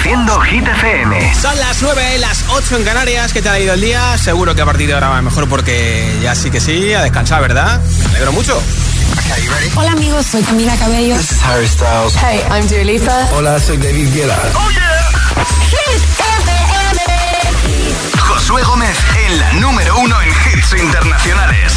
Reproduciendo Hit FM. Son las 9, las 8 en Canarias. ¿Qué te ha ido el día? Seguro que a partir de ahora va mejor porque ya sí que sí, a descansar, ¿verdad? Me alegro mucho. Hola amigos, soy Camila Cabello. This is Harry Styles. Hey, I'm Dua Lipa. Hola, soy David Guetta. Oh yeah. Hit FM. Josué Gómez en la número uno en hits internacionales.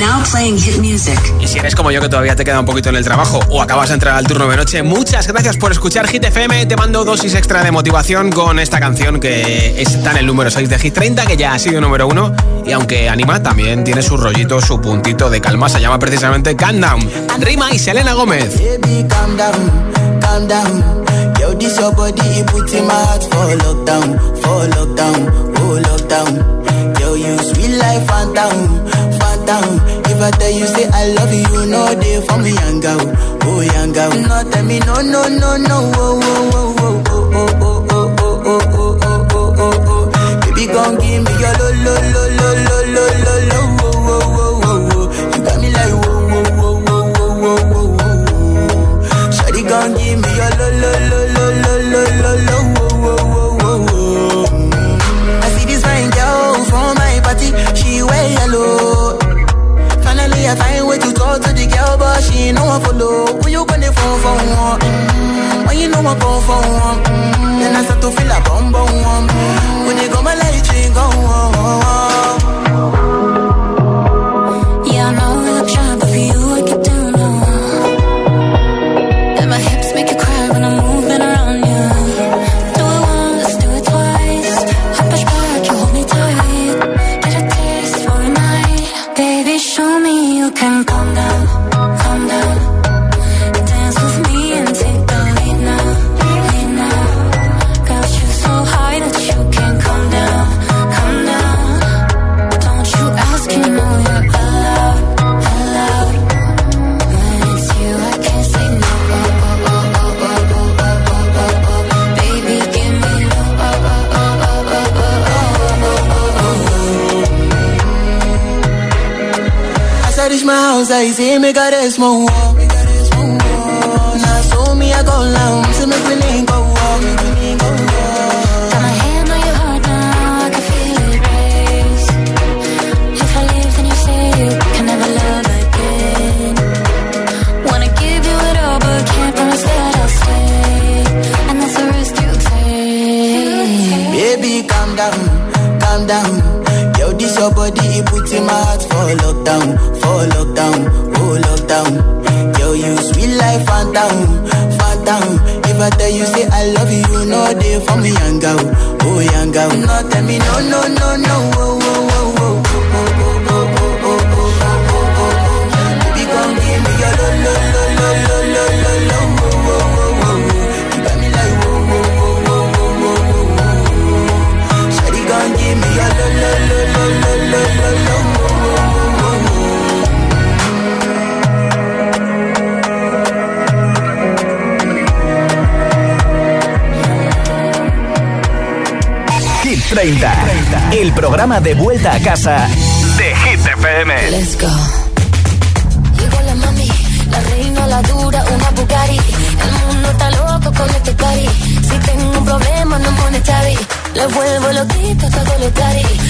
Now playing hit music. Y si eres como yo que todavía te queda un poquito en el trabajo o acabas de entrar al turno de noche, muchas gracias por escuchar Hit FM. Te mando dosis extra de motivación con esta canción que está en el número 6 de Hit 30, que ya ha sido número 1. Y aunque anima, también tiene su rollito, su puntito de calma. Se llama precisamente Calm Down. Rima y Selena Gómez. Baby, calm down, calm down. Yo, this your body, it puts in my heart for lockdown, for lockdown, oh lockdown. Yo, you sweet life, phantom, phantom. If I tell you say I love you, know they for me, young oh young. No, tell me no, no, no, no, oh, oh, oh, oh, oh, oh, oh, oh, oh, oh, oh, oh, oh, oh. Baby, gon' give me your lo, lo, lo, lo, lo, lo, lo, lo, oh, oh, oh, oh, oh. You got me like whoa, whoa, whoa, whoa, whoa, give me your lo, lo, lo, lo, lo, lo, lo, wear yellow. Finally, I find way to talk to the girl, but she ain't no one follow. Who you gonna phone for one? Mm, When you know I come for one, mm, then I start to feel a bum bum. When you go my light, you go on. y si me this mojo. El programa de vuelta a casa de Hit FM. Let's go. Llegó la mami, la reina, la dura, una Bugatti. El mundo está loco con este party. Si tengo un problema, no monetary. Le vuelvo loquito todo lo cari.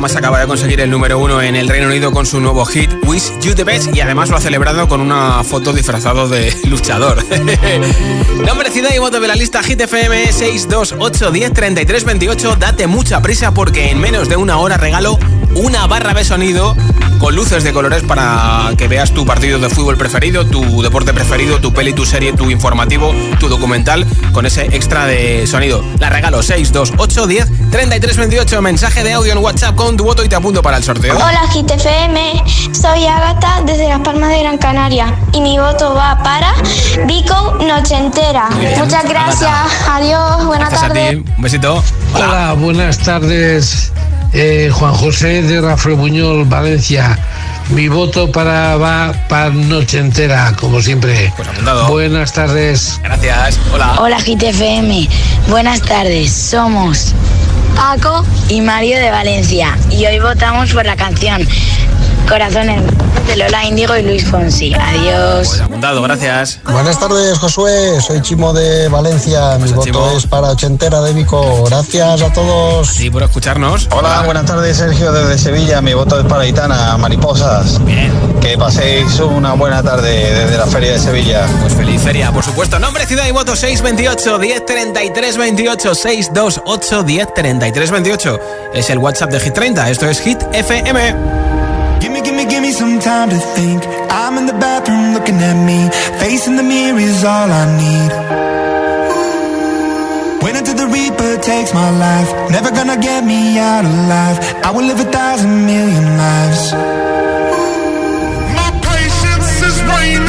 además acaba de conseguir el número uno en el Reino Unido con su nuevo hit Wish You the Best y además lo ha celebrado con una foto disfrazado de luchador. Nombre, ciudad y voto de la lista Hit FM 628 10 33 28. Date mucha prisa porque en menos de una hora regalo una barra de sonido con luces de colores para que veas tu partido de fútbol preferido, tu deporte preferido, tu peli, tu serie, tu informativo, tu documental con ese extra de sonido. La regalo 628 10 33 28. Mensaje de audio en WhatsApp con tu voto y te apunto para el sorteo. Hola GTFM, soy Agata desde Las Palmas de Gran Canaria y mi voto va para Vico Nochentera. Muchas gracias, adiós, buenas Gracias a tardes. ti. Un besito. Hola, buenas tardes. Eh, Juan José de Rafael Buñol, Valencia. Mi voto para va para noche entera, como siempre. Pues apuntado. Buenas tardes. Gracias. Hola. Hola GTFM, buenas tardes, somos Paco y Mario de Valencia y hoy votamos por la canción Corazones de Lola Índigo y Luis Fonsi. Adiós. Pues apuntado, gracias. Buenas tardes, Josué. Soy Chimo de Valencia. Mi voto Chimo. es para Ochentera de Vico. Gracias a todos. Sí, por escucharnos. Hola, buenas tardes, Sergio desde Sevilla. Mi voto es para Itana, Mariposas. Bien. Que paséis una buena tarde desde la Feria de Sevilla. Pues feliz feria, por supuesto. Nombre, ciudad y voto 628 10 33 28 628 10 33 28. Es el WhatsApp de Hit 30. Esto es Hit FM. Gimme, gimme some time to think. I'm in the bathroom looking at me. Facing the mirror is all I need. Wait until the Reaper takes my life. Never gonna get me out alive. I will live a thousand million lives. My patience is waning.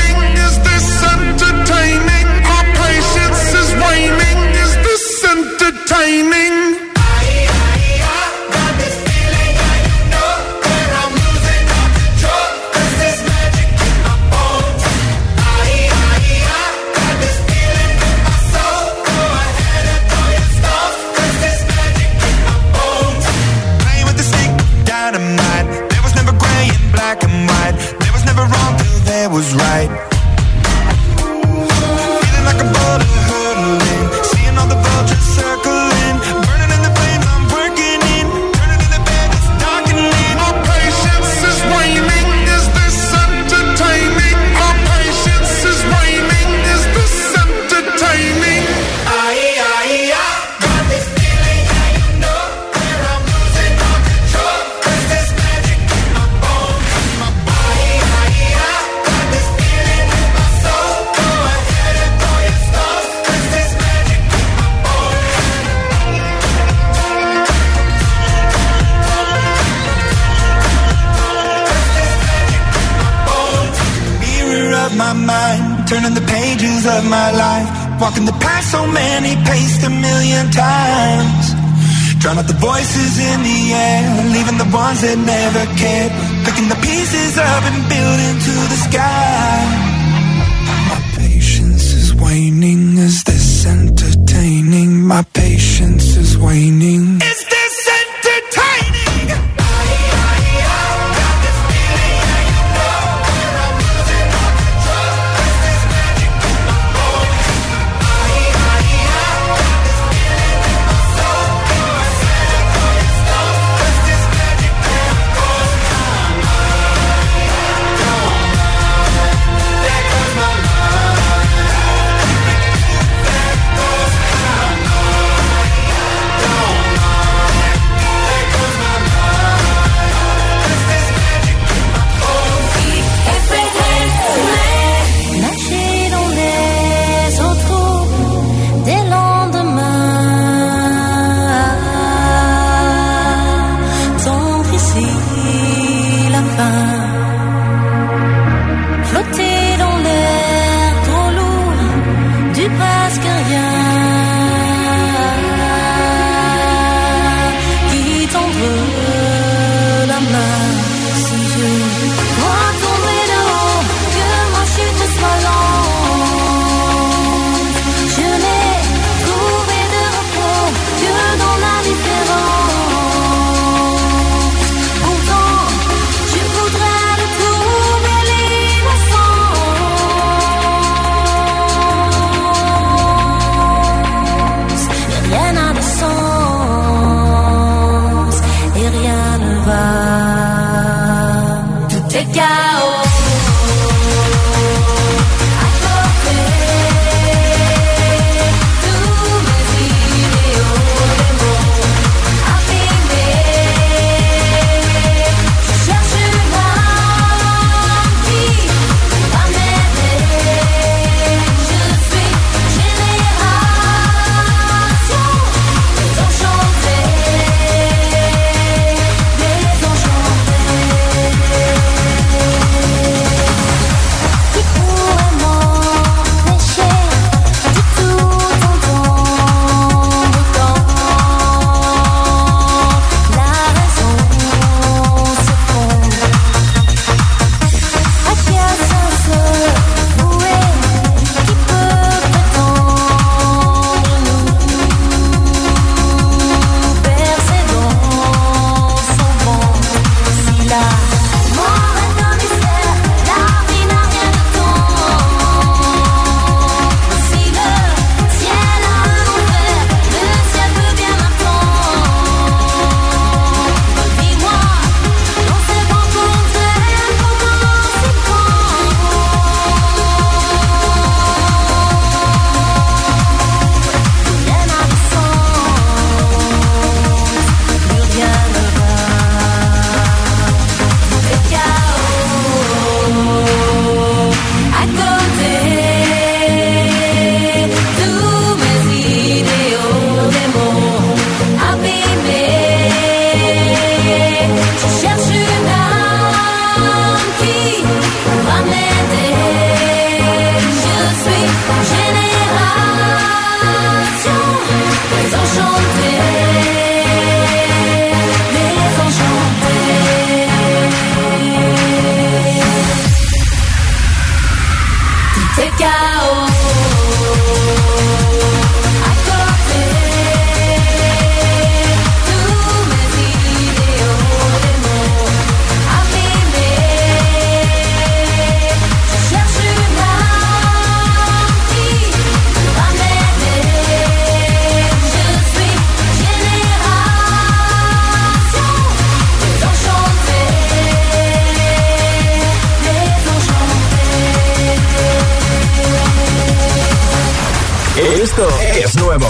Esto es nuevo.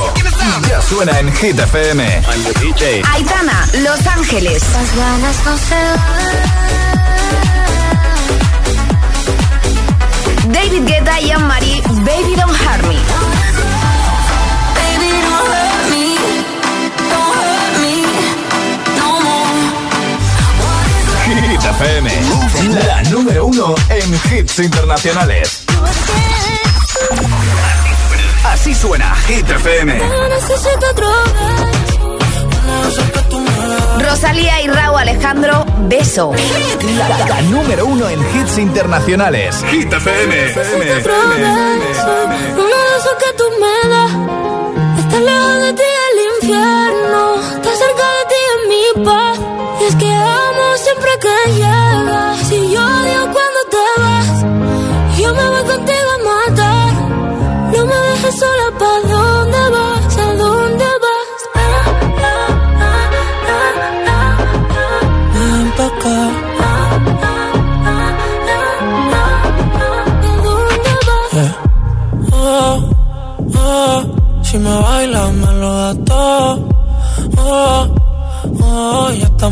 Ya suena en Hit FM. Aitana, Los Ángeles. David Guetta y Anne Marie, Baby Don't Hurt Me. Baby FM, la número uno en hits internacionales. Así suena Hit FM. Rosalía y Raúl Alejandro, beso. La, número uno en hits internacionales. Hit FM. Uno de esos que tú me das. Está lejos de ti el infierno. Está cerca de ti en mi paz. Y es que amo siempre que llegas.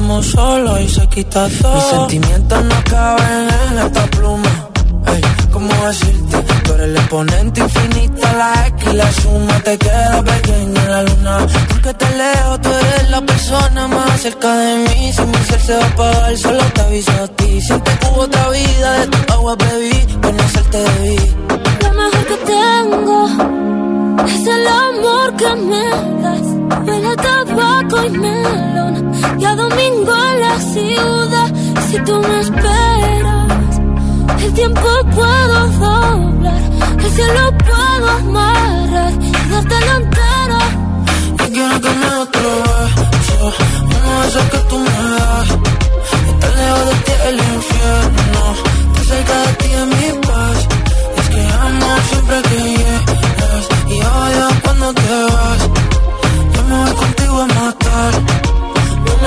Estamos solos y se quita todo. Mis sentimientos no caben en esta pluma. Ey, ¿cómo decirte? Tú eres el exponente infinito, la X y la suma te queda pequeña en la luna. Porque te leo, tú eres la persona más cerca de mí. Si mi ser se va a apagar, solo te aviso a ti. Siente que hubo otra vida, de tu agua bebí, conocerte debí. Lo mejor que tengo es el amor que me das. Huele a tabaco y melón. Y a domingo en la ciudad. Si tú me esperas, el tiempo puedo doblar. El cielo puedo amarrar y dártelo entero. Yo quiero que me otro beso, uno de que tú me das. Estar lejos de ti el infierno, estar cerca de ti es mi paz. Es que amo siempre que llegas y odio cuando te vas. Yo me voy contigo a matar.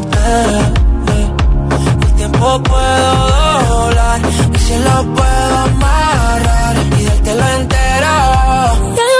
Me esperas, eh, el tiempo puedo doblar y si lo puedo amarrar y dártelo entero.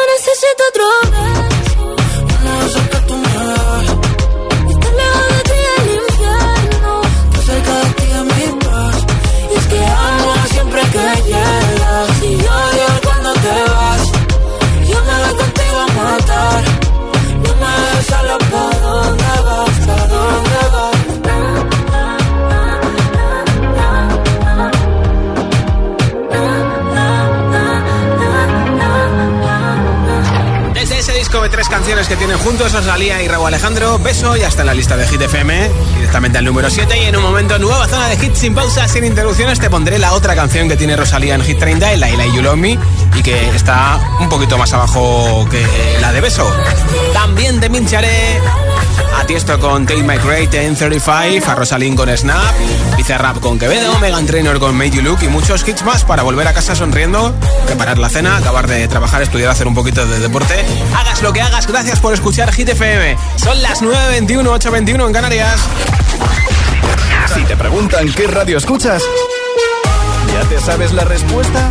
Canciones que tienen juntos Rosalía y Raúl Alejandro, beso, ya está en la lista de Hit FM, directamente al número 7 y en un momento nueva zona de hits sin pausa, sin interrupciones, te pondré la otra canción que tiene Rosalía en Hit 30, el Laila y You Love y que está un poquito más abajo que la de beso. También te pincharé Tiesto con Take My Great en 35, a Rosalind con Snap, Rap con Quevedo, Megan Trainor con Made You Look y muchos hits más para volver a casa sonriendo, preparar la cena, acabar de trabajar, estudiar, hacer un poquito de deporte. Hagas lo que hagas, gracias por escuchar Hit FM. Son las 9.21, 8.21 en Canarias. Si te preguntan qué radio escuchas, ¿ya te sabes la respuesta?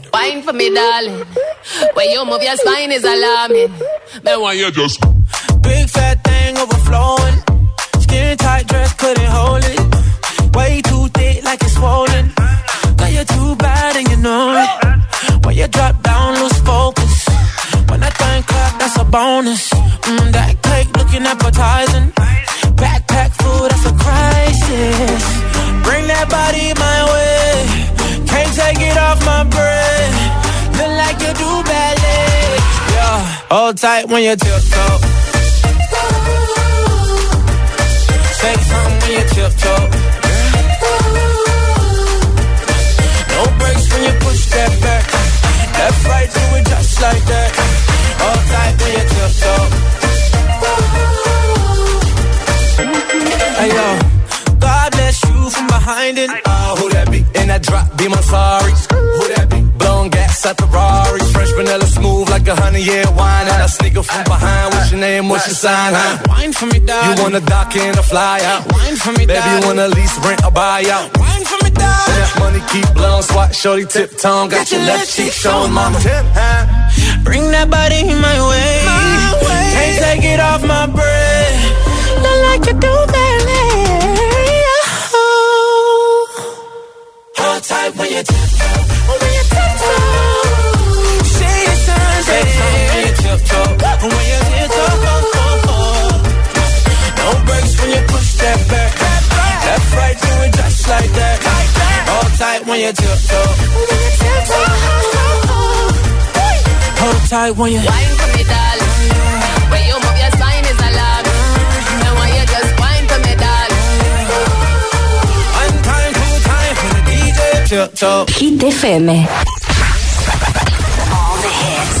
Wine for me, darling. When you move your spine is alarming. Then why you just Big fat thing overflowing. Skin tight dress couldn't hold it. Way too thick, like like it's swollen. Girl, you're too bad and you know it. When you drop down, lose focus. When I think clap, that's a bonus. Mm, that cake looking appetizing. Tight when you tiptoe. Say something when you tiptoe. No breaks when you push that back. Left, right, do it just like that. Hold tight when you tiptoe. Hey yo, God bless you from behind it. Oh, who that be? In that drop, be my sorry. Who that be? Blowing gas at the Rari. Fresh vanilla smooth like a honey year wine. And I sneaker from behind. What's your name? What's your sign? Huh? Wine for me, dog. You wanna dock in a fly out? Wine for me, Baby, you wanna lease, rent, or buy out? Wine for me, dog. And that money keep blowing, swat, shorty, tip tongue. Got, your left cheek showing, mama. Tip, huh? Bring that body my way. my way. Can't take it off my breath. Look like you do, baby. Hold tight when you tiptoe. Sign, say something when you tiptoe. When you tiptoe. No breaks when you push that right, like that. Hold tight when you tiptoe. Hold tight when you. Wine for me, darling. When you move your spine is alarm. And when you just wine for me, darling. One time, two time for the DJ. Tiptoe. Hit FM. All the hits.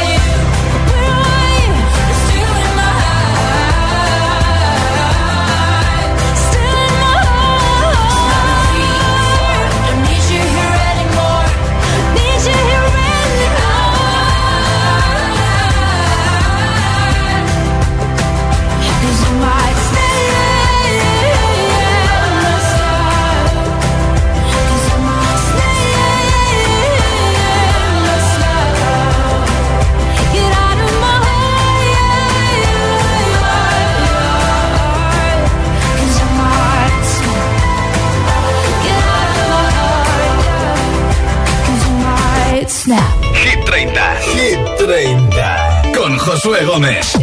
Josué Gómez.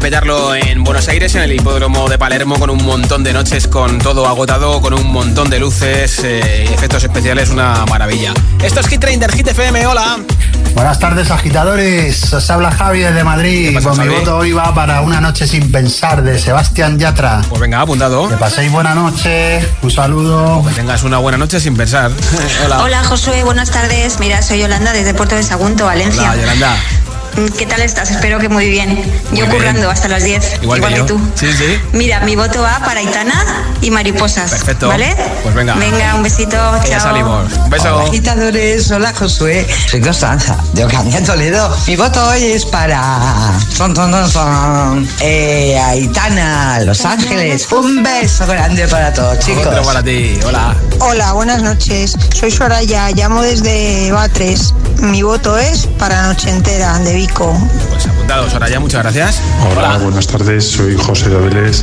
de petarlo en Buenos Aires, en el hipódromo de Palermo, con un montón de noches, con todo agotado, con un montón de luces, eh, efectos especiales, una maravilla. Esto es Hit 30, Hit FM, hola. Buenas tardes, agitadores. Os habla Javi desde Madrid. Pasa, Con Javi? mi voto hoy va para Una Noche Sin Pensar de Sebastián Yatra. Pues venga, apuntado. Que paséis buena noche. Un saludo. que tengas una buena noche sin pensar. Hola. Hola, Josué. Buenas tardes. Mira, soy Yolanda desde Puerto de Sagunto, Valencia. Hola, Yolanda. ¿Qué tal estás? Espero que muy bien. Yo currando hasta las 10. Igual, que, tú. Sí, sí. Mira, mi voto va para Itana y Mariposas. Perfecto. ¿Vale? Pues venga. Venga, un besito. Chao. Ya salimos. Un beso. Hola. Hola, Josué. Soy Constanza. De Ocaña Toledo. Mi voto hoy es para. Son, son, son, son. Eh, Aitana, Los Ángeles. Un beso grande para todos, chicos. Otro para ti. Hola. Hola, buenas noches. Soy Soraya. Llamo desde Batres. Mi voto es para Noche Entera de Vico. Pues apuntados, ahora muchas gracias. Hola, buenas tardes, soy José de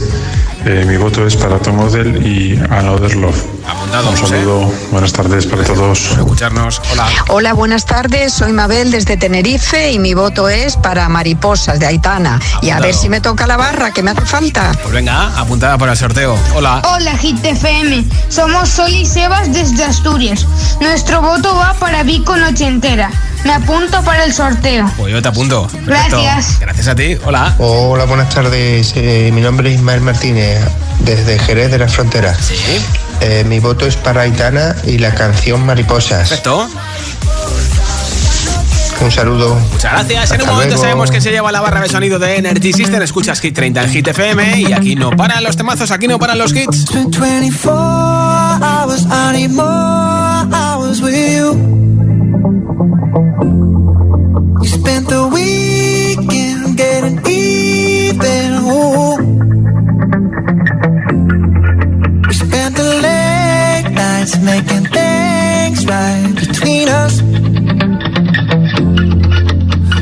eh, mi voto es para Tom Odell y Another Love. Apuntado, Un José. saludo, buenas tardes para todos. Por escucharnos. Hola. Hola, buenas tardes. Soy Mabel desde Tenerife y mi voto es para Mariposas de Aitana. Y a ver si me toca la barra, que me hace falta. Pues venga, apuntada para el sorteo. Hola. Hola Hit FM, somos Sol y Sebas desde Asturias. Nuestro voto va para Vico Nochentera. Me apunto para el sorteo. Pues yo te apunto. Perfecto. Gracias. Gracias a ti. Hola. Hola, buenas tardes. Eh, mi nombre es Ismael Martínez, desde Jerez de la Frontera. Eh, mi voto es para Aitana y la canción Mariposas. Perfecto. Un saludo. Muchas gracias. En un momento luego. sabemos que se lleva la barra de sonido de Energy System. Escuchas Hit 30 en Hit FM y aquí no paran los temazos, aquí no paran los hits. It's been 24 hours, I need more hours with you. You spent the weekend getting even. Ooh. We spent the late nights making things right between us.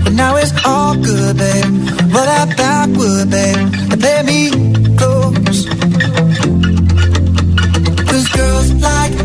But now it's all good, babe. Roll that backward, babe, and play me close. Cause girls like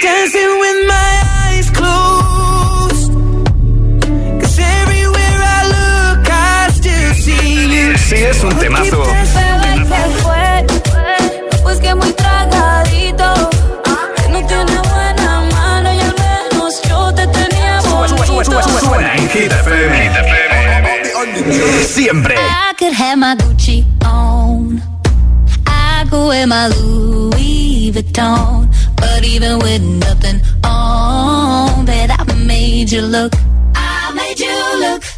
Dancing es un temazo. Pues que muy tragadito, que no tiene buena mano y al menos yo te tenía bonito. Suena en Hit FM. Siempre. I could have my Gucci on. I could wear my Louis Vuitton. But even with nothing on, bet I made you look. I made you look.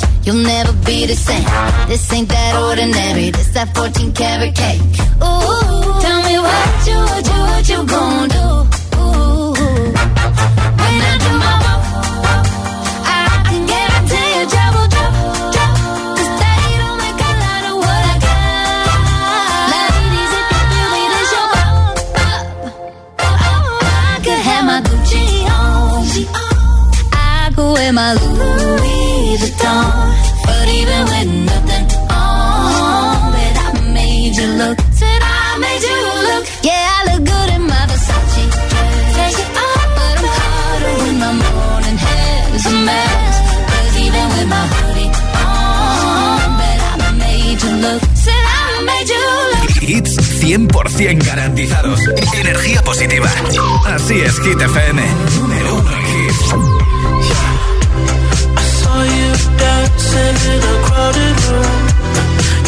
You'll never be the same. This ain't that ordinary. This that 14 karat cake. Ooh, tell me what you, what you, what you gon' do? Ooh, when I do my walk, I, can don't make a lot of what I got. Ladies, if you your up, uh, uh, uh, I could have my Gucci on. I my Louis hits 100% garantizados. Energía positiva. Así es, Hit FM. Número uno en hits. Yeah. I saw you dancing in a crowded room.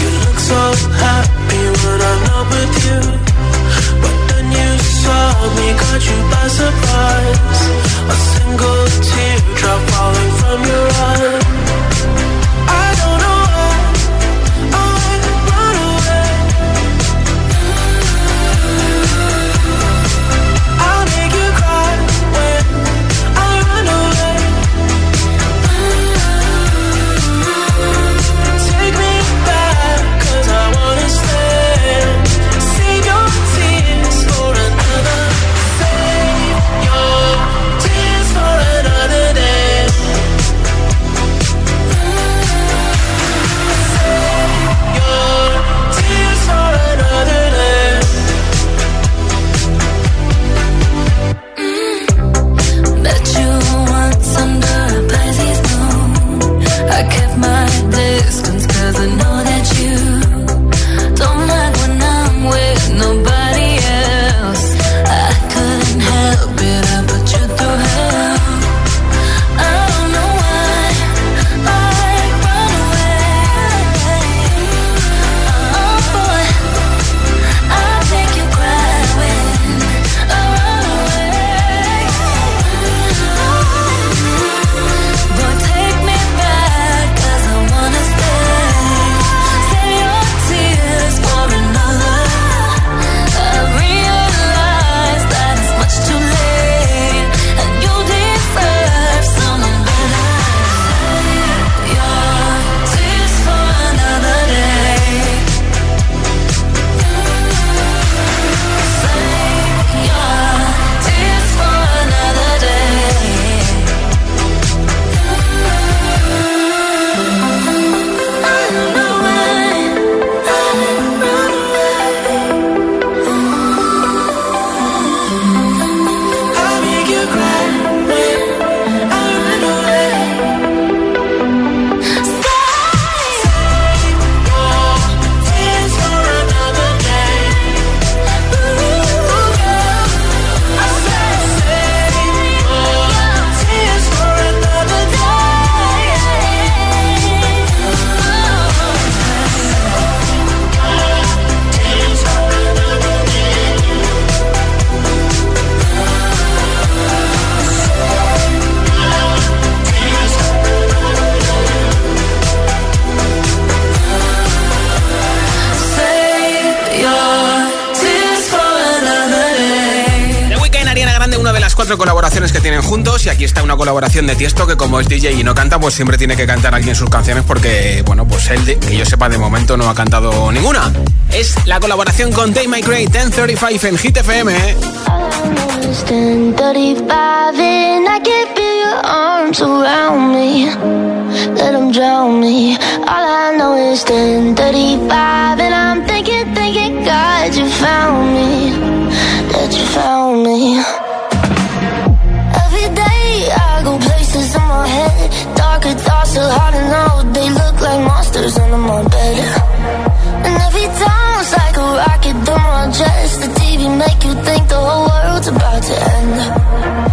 You look so happy when I'm not with you. But then you saw me, caught you by surprise. A single teardrop falling from your eyes. colaboración de Tiesto, que como es DJ y no canta, pues siempre tiene que cantar alguien sus canciones porque, bueno, pues él, que yo sepa, de momento no ha cantado ninguna. Es la colaboración con Day My Great 1035 en Hit FM. ¿eh? letters under my bed. And every time it's like a rocket, through my chest The TV make you think the whole world's about to end.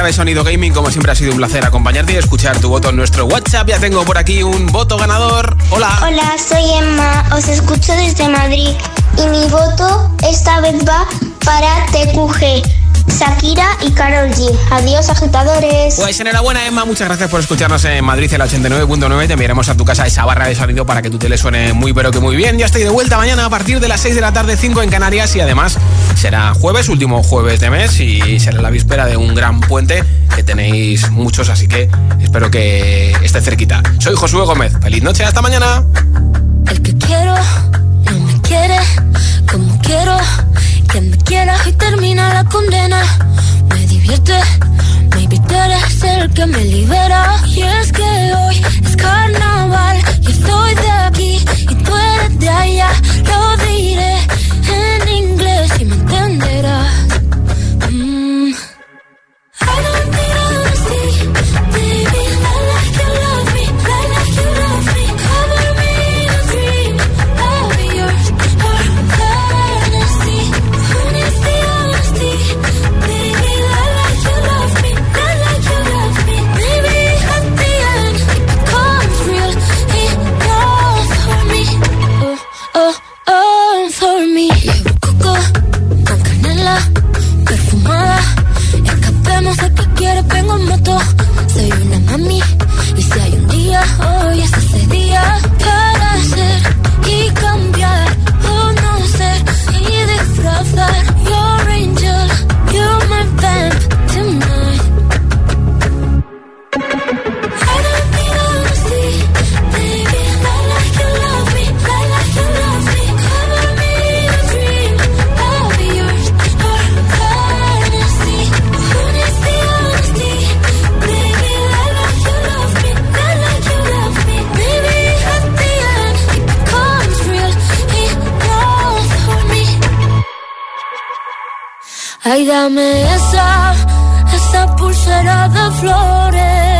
clave Sonido Gaming, como siempre ha sido un placer acompañarte y escuchar tu voto en nuestro WhatsApp. Ya tengo por aquí un voto ganador. Hola. Hola, soy Emma, os escucho desde Madrid y mi voto esta vez va para TQG. Shakira y Carol G. Adiós, agitadores. Pues enhorabuena, Emma. Muchas gracias por escucharnos en Madrid, el 89.9. Te enviaremos a tu casa esa barra de sonido para que tu tele suene muy, pero que muy bien. Yo estoy de vuelta mañana a partir de las 6 de la tarde, 5 en Canarias y además será jueves, último jueves de mes y será la víspera de un gran puente que tenéis muchos, así que espero que esté cerquita. Soy Josué Gómez, feliz noche, hasta mañana. El que quiero no me quiere como quiero que me quiera y termina la condena. Me divierte, maybe tú eres el que me libera. Y es que hoy es carnaval, yo soy de aquí y tú eres de allá, lo diré en inglés y me entenderás. Esa, esa pulsera de flores.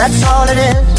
That's all it is.